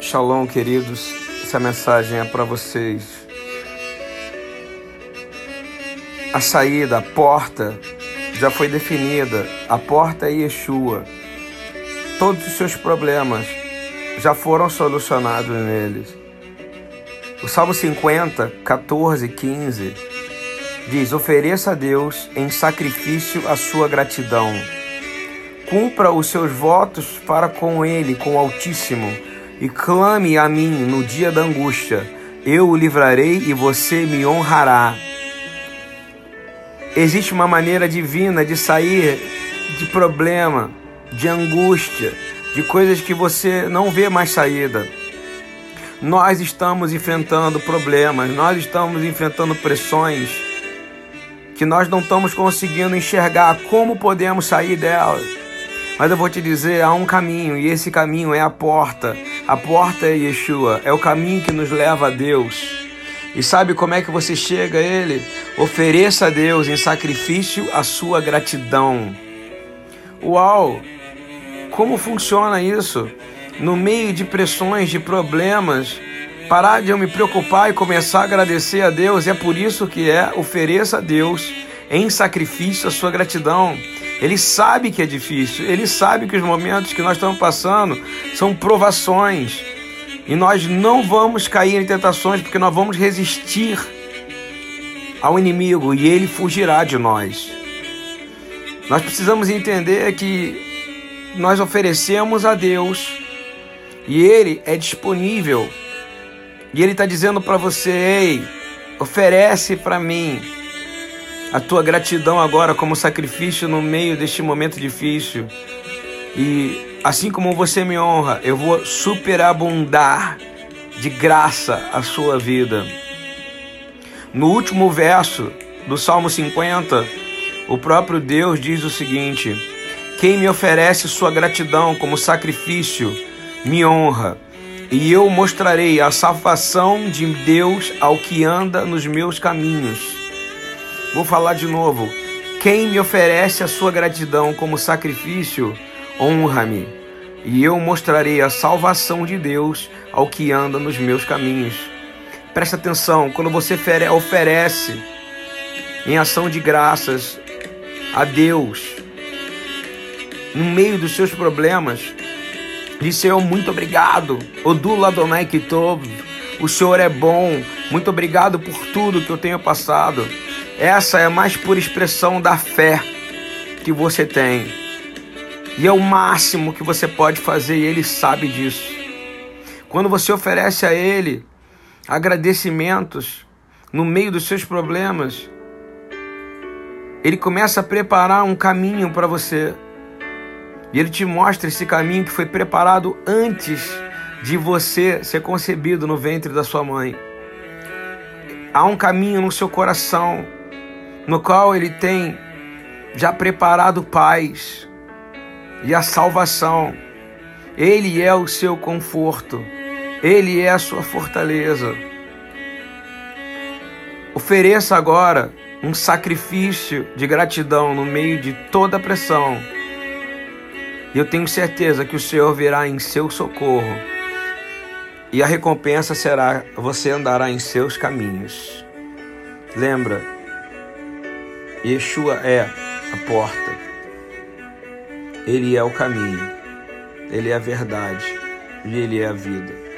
Shalom, queridos. Essa mensagem é para vocês. A saída, a porta já foi definida. A porta é Yeshua. Todos os seus problemas já foram solucionados neles. O Salmo 50, 14 e 15 diz: Ofereça a Deus em sacrifício a sua gratidão. Cumpra os seus votos para com Ele, com o Altíssimo e clame a mim no dia da angústia. Eu o livrarei e você me honrará. Existe uma maneira divina de sair de problema, de angústia, de coisas que você não vê mais saída. Nós estamos enfrentando problemas, nós estamos enfrentando pressões que nós não estamos conseguindo enxergar como podemos sair delas. Mas eu vou te dizer, há um caminho e esse caminho é a porta. A porta é Yeshua, é o caminho que nos leva a Deus. E sabe como é que você chega a Ele? Ofereça a Deus em sacrifício a sua gratidão. Uau! Como funciona isso? No meio de pressões, de problemas, parar de eu me preocupar e começar a agradecer a Deus. É por isso que é ofereça a Deus em sacrifício a sua gratidão. Ele sabe que é difícil, ele sabe que os momentos que nós estamos passando são provações. E nós não vamos cair em tentações porque nós vamos resistir ao inimigo e ele fugirá de nós. Nós precisamos entender que nós oferecemos a Deus e ele é disponível. E ele está dizendo para você: ei, oferece para mim a tua gratidão agora como sacrifício no meio deste momento difícil. E assim como você me honra, eu vou superabundar de graça a sua vida. No último verso do Salmo 50, o próprio Deus diz o seguinte: Quem me oferece sua gratidão como sacrifício, me honra, e eu mostrarei a salvação de Deus ao que anda nos meus caminhos. Vou falar de novo. Quem me oferece a sua gratidão como sacrifício, honra-me, e eu mostrarei a salvação de Deus ao que anda nos meus caminhos. Presta atenção, quando você oferece em ação de graças a Deus, no meio dos seus problemas, diz Senhor, muito obrigado. Odula Adonai Kitov, o Senhor é bom, muito obrigado por tudo que eu tenho passado. Essa é a mais pura expressão da fé que você tem. E é o máximo que você pode fazer e ele sabe disso. Quando você oferece a ele agradecimentos no meio dos seus problemas, ele começa a preparar um caminho para você. E ele te mostra esse caminho que foi preparado antes de você ser concebido no ventre da sua mãe. Há um caminho no seu coração no qual ele tem já preparado paz e a salvação. Ele é o seu conforto, ele é a sua fortaleza. Ofereça agora um sacrifício de gratidão no meio de toda a pressão. E eu tenho certeza que o Senhor virá em seu socorro. E a recompensa será: você andará em seus caminhos. Lembra, Yeshua é a porta. Ele é o caminho. Ele é a verdade e ele é a vida.